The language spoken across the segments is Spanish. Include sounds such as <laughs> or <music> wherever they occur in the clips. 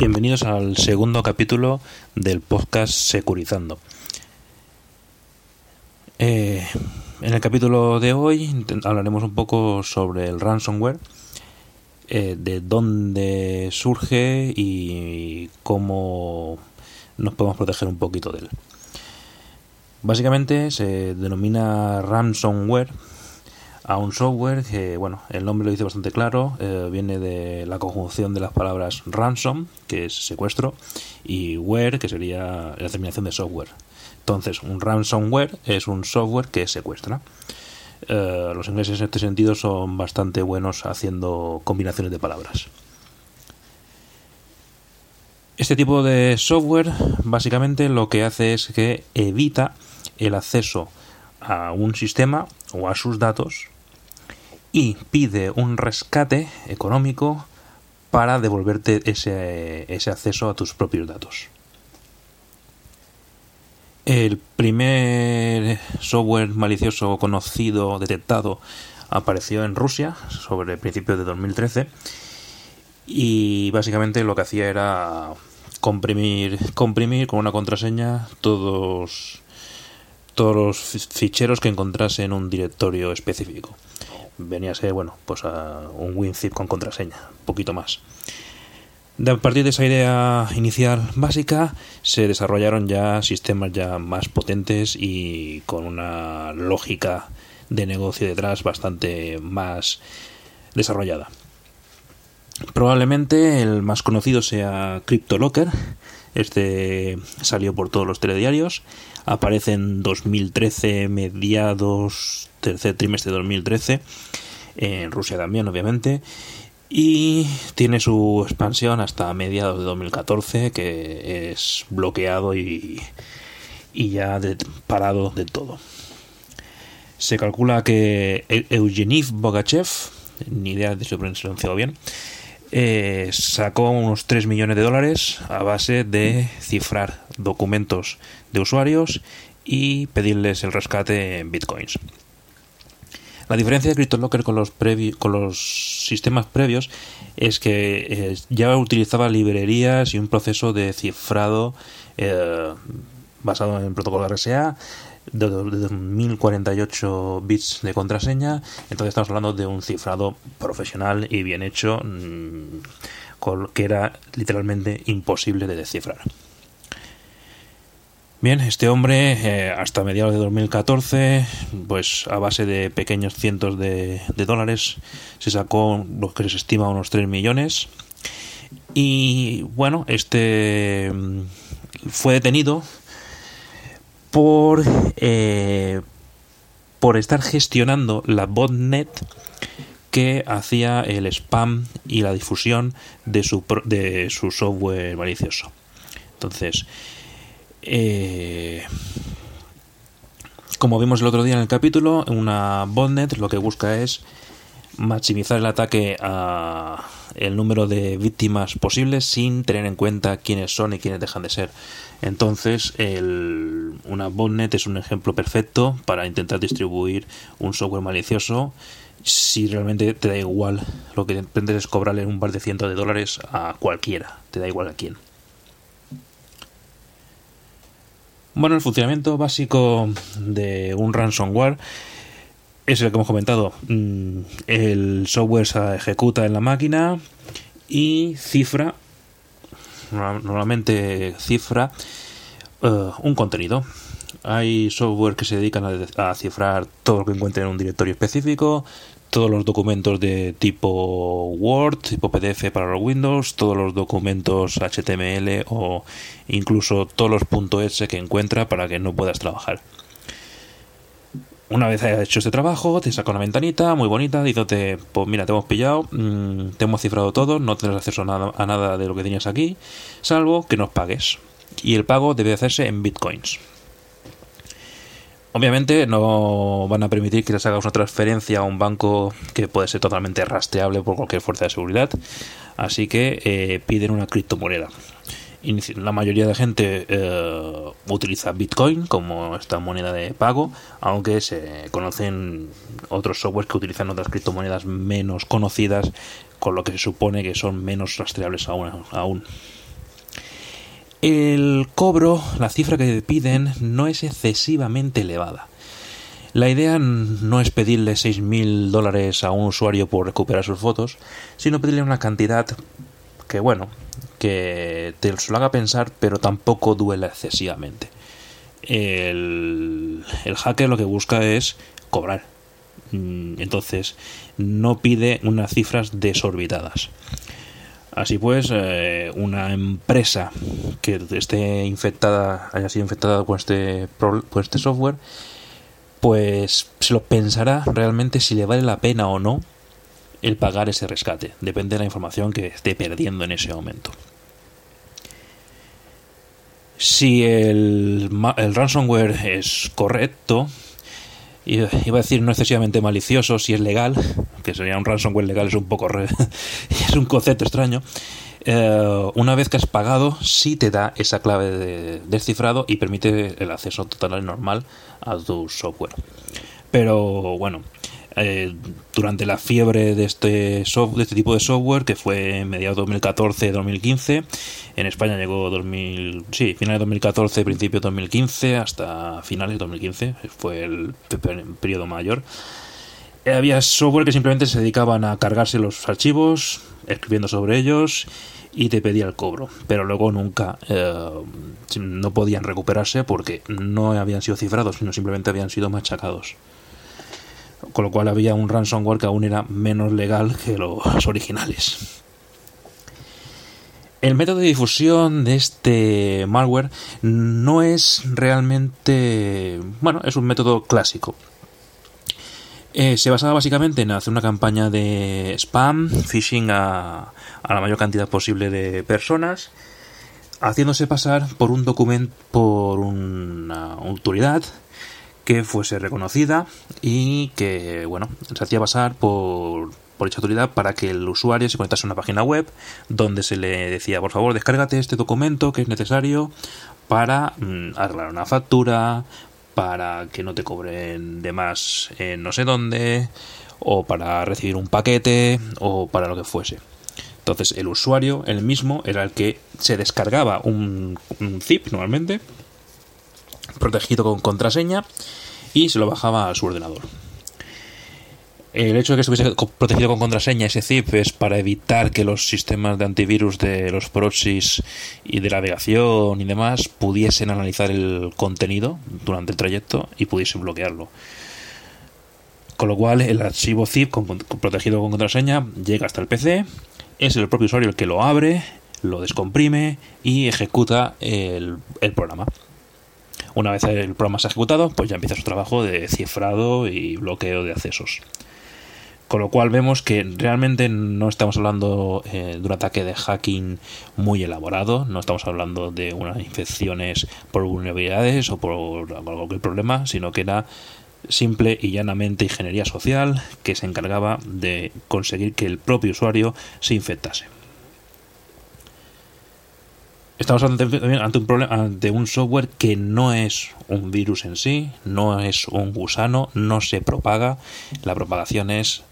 Bienvenidos al segundo capítulo del podcast Securizando. Eh, en el capítulo de hoy hablaremos un poco sobre el ransomware, eh, de dónde surge y cómo nos podemos proteger un poquito de él. Básicamente se denomina ransomware a un software que, bueno, el nombre lo dice bastante claro, eh, viene de la conjunción de las palabras ransom, que es secuestro, y ware, que sería la terminación de software. Entonces, un ransomware es un software que secuestra. Eh, los ingleses en este sentido son bastante buenos haciendo combinaciones de palabras. Este tipo de software básicamente lo que hace es que evita el acceso a un sistema o a sus datos y pide un rescate económico para devolverte ese, ese acceso a tus propios datos. El primer software malicioso conocido, detectado, apareció en Rusia sobre el principio de 2013 y básicamente lo que hacía era comprimir, comprimir con una contraseña todos, todos los ficheros que encontrase en un directorio específico venía a ser, bueno, pues a un WinZip con contraseña, un poquito más. a partir de esa idea inicial básica se desarrollaron ya sistemas ya más potentes y con una lógica de negocio detrás bastante más desarrollada. Probablemente el más conocido sea CryptoLocker. Este salió por todos los telediarios. Aparece en 2013, mediados tercer trimestre de 2013, en Rusia también, obviamente, y tiene su expansión hasta mediados de 2014, que es bloqueado y, y ya parado de todo. Se calcula que Eugeniv Bogachev, ni idea de si lo he pronunciado bien, eh, sacó unos 3 millones de dólares a base de cifrar documentos de usuarios y pedirles el rescate en bitcoins. La diferencia de CryptoLocker con los, con los sistemas previos es que eh, ya utilizaba librerías y un proceso de cifrado eh, basado en protocolo RSA de, 1048 bits de contraseña. Entonces estamos hablando de un cifrado profesional y bien hecho mm, que era literalmente imposible de descifrar. Bien, este hombre eh, hasta mediados de 2014, pues a base de pequeños cientos de, dólares, se sacó lo que se estima unos 3 millones. Y bueno, este mm, fue detenido por, eh, por estar gestionando la botnet que hacía el spam y la difusión de su, de su software malicioso. Entonces, eh, como vimos el otro día en el capítulo, una botnet lo que busca es maximizar el ataque a el número de víctimas posibles sin tener en cuenta quiénes son y quiénes dejan de ser. Entonces, el, una botnet es un ejemplo perfecto para intentar distribuir un software malicioso si realmente te da igual lo que pretendes es cobrarle un par de cientos de dólares a cualquiera, te da igual a quién. Bueno, el funcionamiento básico de un ransomware es el que hemos comentado. Mm, el software se ejecuta en la máquina y cifra, normalmente cifra eh, un contenido. Hay software que se dedican a, a, cifrar todo lo que encuentren en un directorio específico, todos los documentos de tipo Word, tipo PDF para los Windows, todos los documentos HTML o incluso todos los .s que encuentra para que no puedas trabajar. Una vez hayas hecho este trabajo, te saca una ventanita muy bonita diciéndote, pues mira, te hemos pillado, mm, te hemos cifrado todo, no tendrás acceso a nada, de lo que tenías aquí, salvo que nos pagues. Y el pago debe hacerse en bitcoins. Obviamente no van a permitir que les hagas una transferencia a un banco que puede ser totalmente rastreable por cualquier fuerza de seguridad, así que eh, piden una criptomoneda. La mayoría de gente eh, utiliza Bitcoin como esta moneda de pago, aunque se conocen otros softwares que utilizan otras criptomonedas menos conocidas, con lo que se supone que son menos rastreables aún. aún. El cobro, la cifra que piden, no es excesivamente elevada. La idea no es pedirle 6.000 dólares a un usuario por recuperar sus fotos, sino pedirle una cantidad que, bueno, que te lo haga pensar, pero tampoco duela excesivamente. El, hacker lo que busca es cobrar. Mm, entonces, no pide unas cifras desorbitadas. Así pues, eh, una empresa que esté infectada, haya sido infectada con este, con este software, pues se lo pensará realmente si le vale la pena o no el pagar ese rescate. Depende de la información que esté perdiendo en ese momento. Si el, el ransomware es correcto, iba a decir no excesivamente malicioso, si es legal, que sería un ransomware legal, es un poco <laughs> es un concepto extraño. Eh, una vez que has pagado, sí te da esa clave de descifrado y permite el acceso total y normal a tu software. Pero bueno, eh, durante la fiebre de este, de este tipo de software, que fue en mediados 2014-2015, en España llegó 2000, sí, finales de 2014, principios de 2015, hasta finales de 2015, fue el periodo mayor. Había software que simplemente se dedicaban a cargarse los archivos, escribiendo sobre ellos y te pedía el cobro, pero luego nunca eh, no podían recuperarse porque no habían sido cifrados, sino simplemente habían sido machacados. Con lo cual había un ransomware que aún era menos legal que los originales. El método de difusión de este malware no es realmente... Bueno, es un método clásico. Eh, se basaba básicamente en hacer una campaña de spam, phishing a, a la mayor cantidad posible de personas, haciéndose pasar por un documento, por una autoridad que fuese reconocida y que, bueno, se hacía pasar por, por dicha autoridad para que el usuario se conectase a una página web donde se le decía, por favor, descárgate este documento que es necesario para mm, arreglar una factura, para que no te cobren de más en no sé dónde, o para recibir un paquete, o para lo que fuese. Entonces el usuario, el mismo, era el que se descargaba un, zip normalmente, protegido con contraseña, y se lo bajaba a su ordenador. El hecho de que estuviese protegido con contraseña ese zip es para evitar que los sistemas de antivirus de los proxies y de navegación y demás pudiesen analizar el contenido durante el trayecto y pudiesen bloquearlo. Con lo cual el archivo zip protegido con contraseña llega hasta el PC es el propio usuario el que lo abre, lo descomprime y ejecuta el, programa. Una vez el programa se ha ejecutado, pues ya empieza su trabajo de cifrado y bloqueo de accesos. Con lo cual vemos que realmente no estamos hablando eh, de un ataque de hacking muy elaborado, no estamos hablando de unas infecciones por vulnerabilidades o por cualquier problema, sino que era simple y llanamente ingeniería social que se encargaba de conseguir que el propio usuario se infectase. Estamos ante, un problema, ante un software que no es un virus en sí, no es un gusano, no se propaga. La propagación es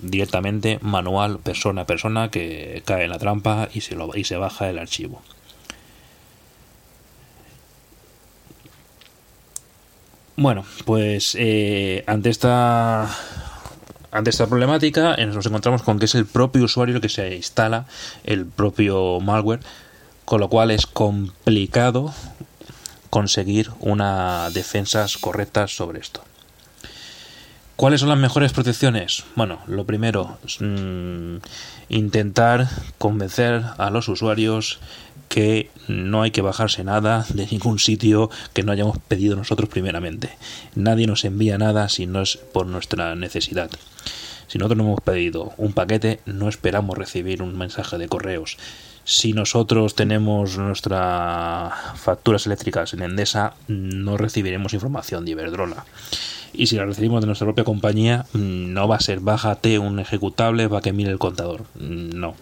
directamente manual, persona a persona, que cae en la trampa y se, baja el archivo. Bueno, pues eh, ante esta ante esta problemática eh, nos encontramos con que es el propio usuario el que se instala el propio malware, con lo cual es complicado conseguir unas defensas correctas sobre esto. ¿Cuáles son las mejores protecciones? Bueno, lo primero, mm, intentar convencer a los usuarios que no hay que bajarse nada de ningún sitio que no hayamos pedido nosotros primeramente. Nadie nos envía nada si no es por nuestra necesidad. Si nosotros no hemos pedido un paquete, no esperamos recibir un mensaje de correos. Si nosotros tenemos nuestras facturas eléctricas en Endesa, no recibiremos información de Iberdrola. Y si la recibimos de nuestra propia compañía, no va a ser bájate un ejecutable para que mire el contador. No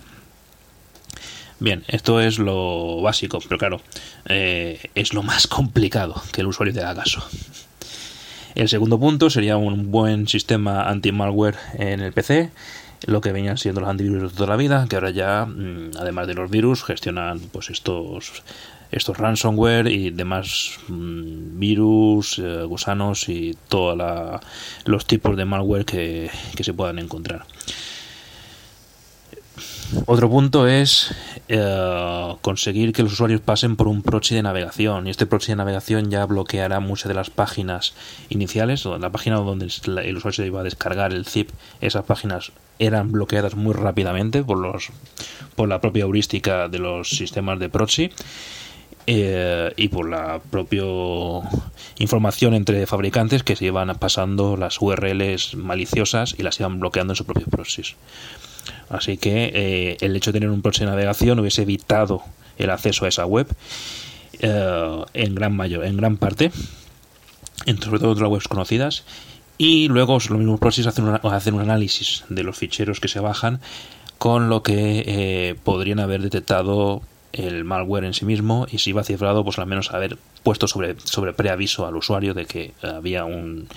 Bien, esto es lo básico, pero claro, eh, es lo más complicado que el usuario te haga caso. El segundo punto sería un buen sistema anti-malware en el PC lo que venían siendo los antivirus de toda la vida, que ahora ya, mm, además de los virus, gestionan pues estos estos ransomware y demás mm, virus, eh, gusanos y todos los tipos de malware que, se puedan encontrar. Otro punto es eh, conseguir que los usuarios pasen por un proxy de navegación y este proxy de navegación ya bloqueará muchas de las páginas iniciales, la página donde el usuario se iba a descargar el zip, esas páginas eran bloqueadas muy rápidamente por los por la propia heurística de los sistemas de proxy eh, y por la propia información entre fabricantes que se iban pasando las URLs maliciosas y las iban bloqueando en sus propios proxies. Así que eh, el hecho de tener un proxy de navegación hubiese evitado el acceso a esa web eh, en gran mayor, en gran parte, sobre todo entre webs conocidas. Y luego los mismos proxies hacen, hacen un análisis de los ficheros que se bajan, con lo que podrían haber detectado el malware en sí mismo y si iba cifrado, pues al menos haber puesto sobre, sobre preaviso al usuario de que había un,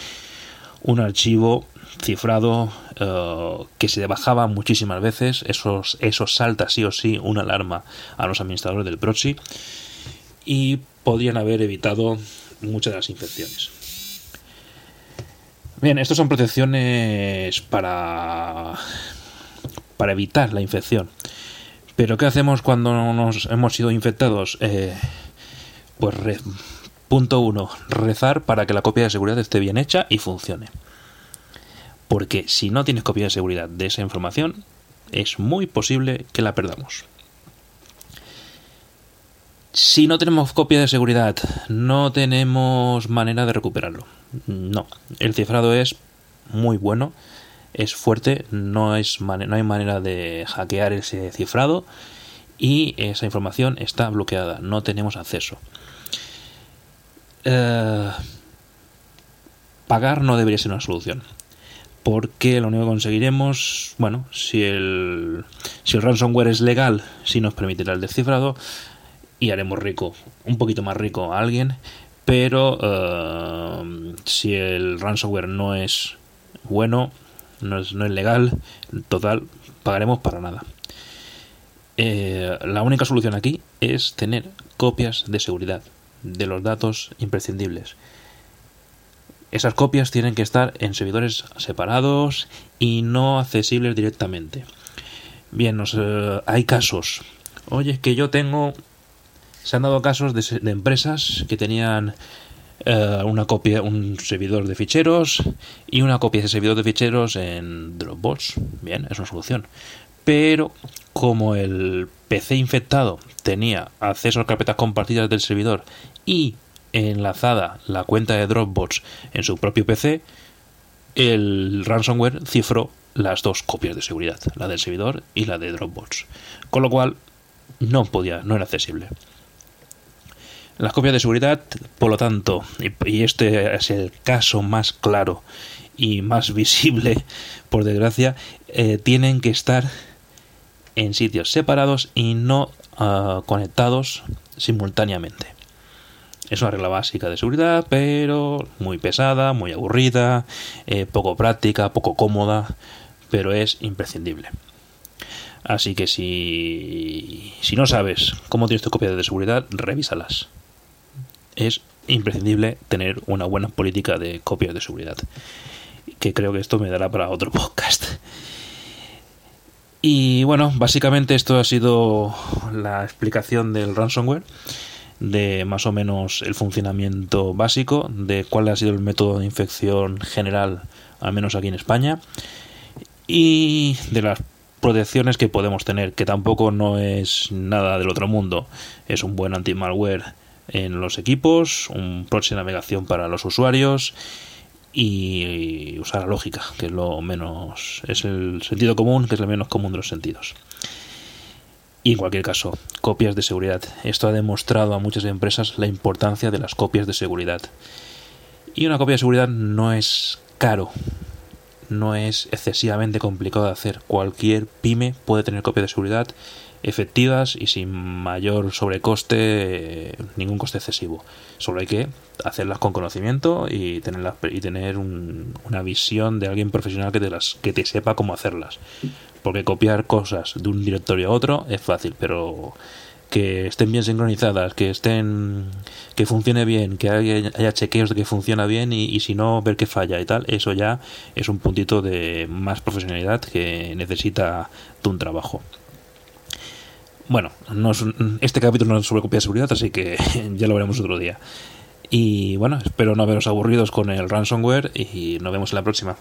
un archivo cifrado eh, que se bajaba muchísimas veces, eso, salta sí o sí una alarma a los administradores del proxy y podrían haber evitado muchas de las infecciones. Bien, estas son protecciones para, para evitar la infección. Pero ¿qué hacemos cuando nos hemos sido infectados? Eh, pues punto uno, rezar para que la copia de seguridad esté bien hecha y funcione. Porque si no tienes copia de seguridad de esa información, es muy posible que la perdamos. Si no tenemos copia de seguridad, no tenemos manera de recuperarlo. No, el cifrado es muy bueno es fuerte, no, es no hay manera de hackear ese cifrado y esa información está bloqueada, no tenemos acceso. Eh, pagar no debería ser una solución. Porque lo único que conseguiremos, bueno, si el, si el ransomware es legal, si nos permitirá el descifrado, y haremos rico, un poquito más rico a alguien, pero eh, si el ransomware no es bueno, no es, no es legal, total, pagaremos para nada. Eh, la única solución aquí es tener copias de seguridad de los datos imprescindibles. Esas copias tienen que estar en servidores separados y no accesibles directamente. Bien, eh, hay casos. Oye, que yo tengo... Se han dado casos de empresas que tenían eh, una copia, un servidor de ficheros y una copia de servidor de ficheros en Dropbox. Bien, es una solución. Pero como el PC infectado tenía acceso a carpetas compartidas del servidor y enlazada la cuenta de Dropbox en su propio PC, el ransomware cifró las dos copias de seguridad, la del servidor y la de Dropbox. Con lo cual no podía, no era accesible. Las copias de seguridad, por lo tanto, y, este es el caso más claro y más <laughs> visible, por desgracia, eh, tienen que estar en sitios separados y no ah, conectados simultáneamente. Es una regla básica de seguridad, pero muy pesada, muy aburrida, eh, poco práctica, poco cómoda, pero es imprescindible. Así que si, si no sabes cómo tienes tu copia de seguridad, revísalas es imprescindible tener una buena política de copias de seguridad. Que creo que esto me dará para otro <laughs> podcast. Y bueno, básicamente esto ha sido la explicación del ransomware, de más o menos el funcionamiento básico, de cuál ha sido el método de infección general, al menos aquí en España, y de las protecciones que podemos tener, que tampoco no es nada del otro mundo, es un buen anti-malware en los equipos, un proxy navegación para los usuarios y usar la lógica, que es lo menos es el sentido común, que es lo menos común de los sentidos. Y en cualquier caso, copias de seguridad. Esto ha demostrado a muchas empresas la importancia de las copias de seguridad. Y una copia de seguridad no es caro. no es excesivamente complicado de hacer. Cualquier pyme puede tener copias de seguridad efectivas y sin mayor sobrecoste, ningún coste excesivo. Solo hay que hacerlas con conocimiento y tener, y tener una visión de alguien profesional que te, las, que te sepa cómo hacerlas. Porque copiar cosas de un directorio a otro es fácil, pero que estén bien sincronizadas, que estén que funcione bien, que haya, chequeos de que funciona bien y, si no ver que falla y tal, eso ya es un puntito de más profesionalidad que necesita de un trabajo. Bueno, no este capítulo no es sobre copia de seguridad, así que <laughs> ya lo veremos otro día. Y bueno, espero no haberos aburridos con el ransomware y nos vemos en la próxima.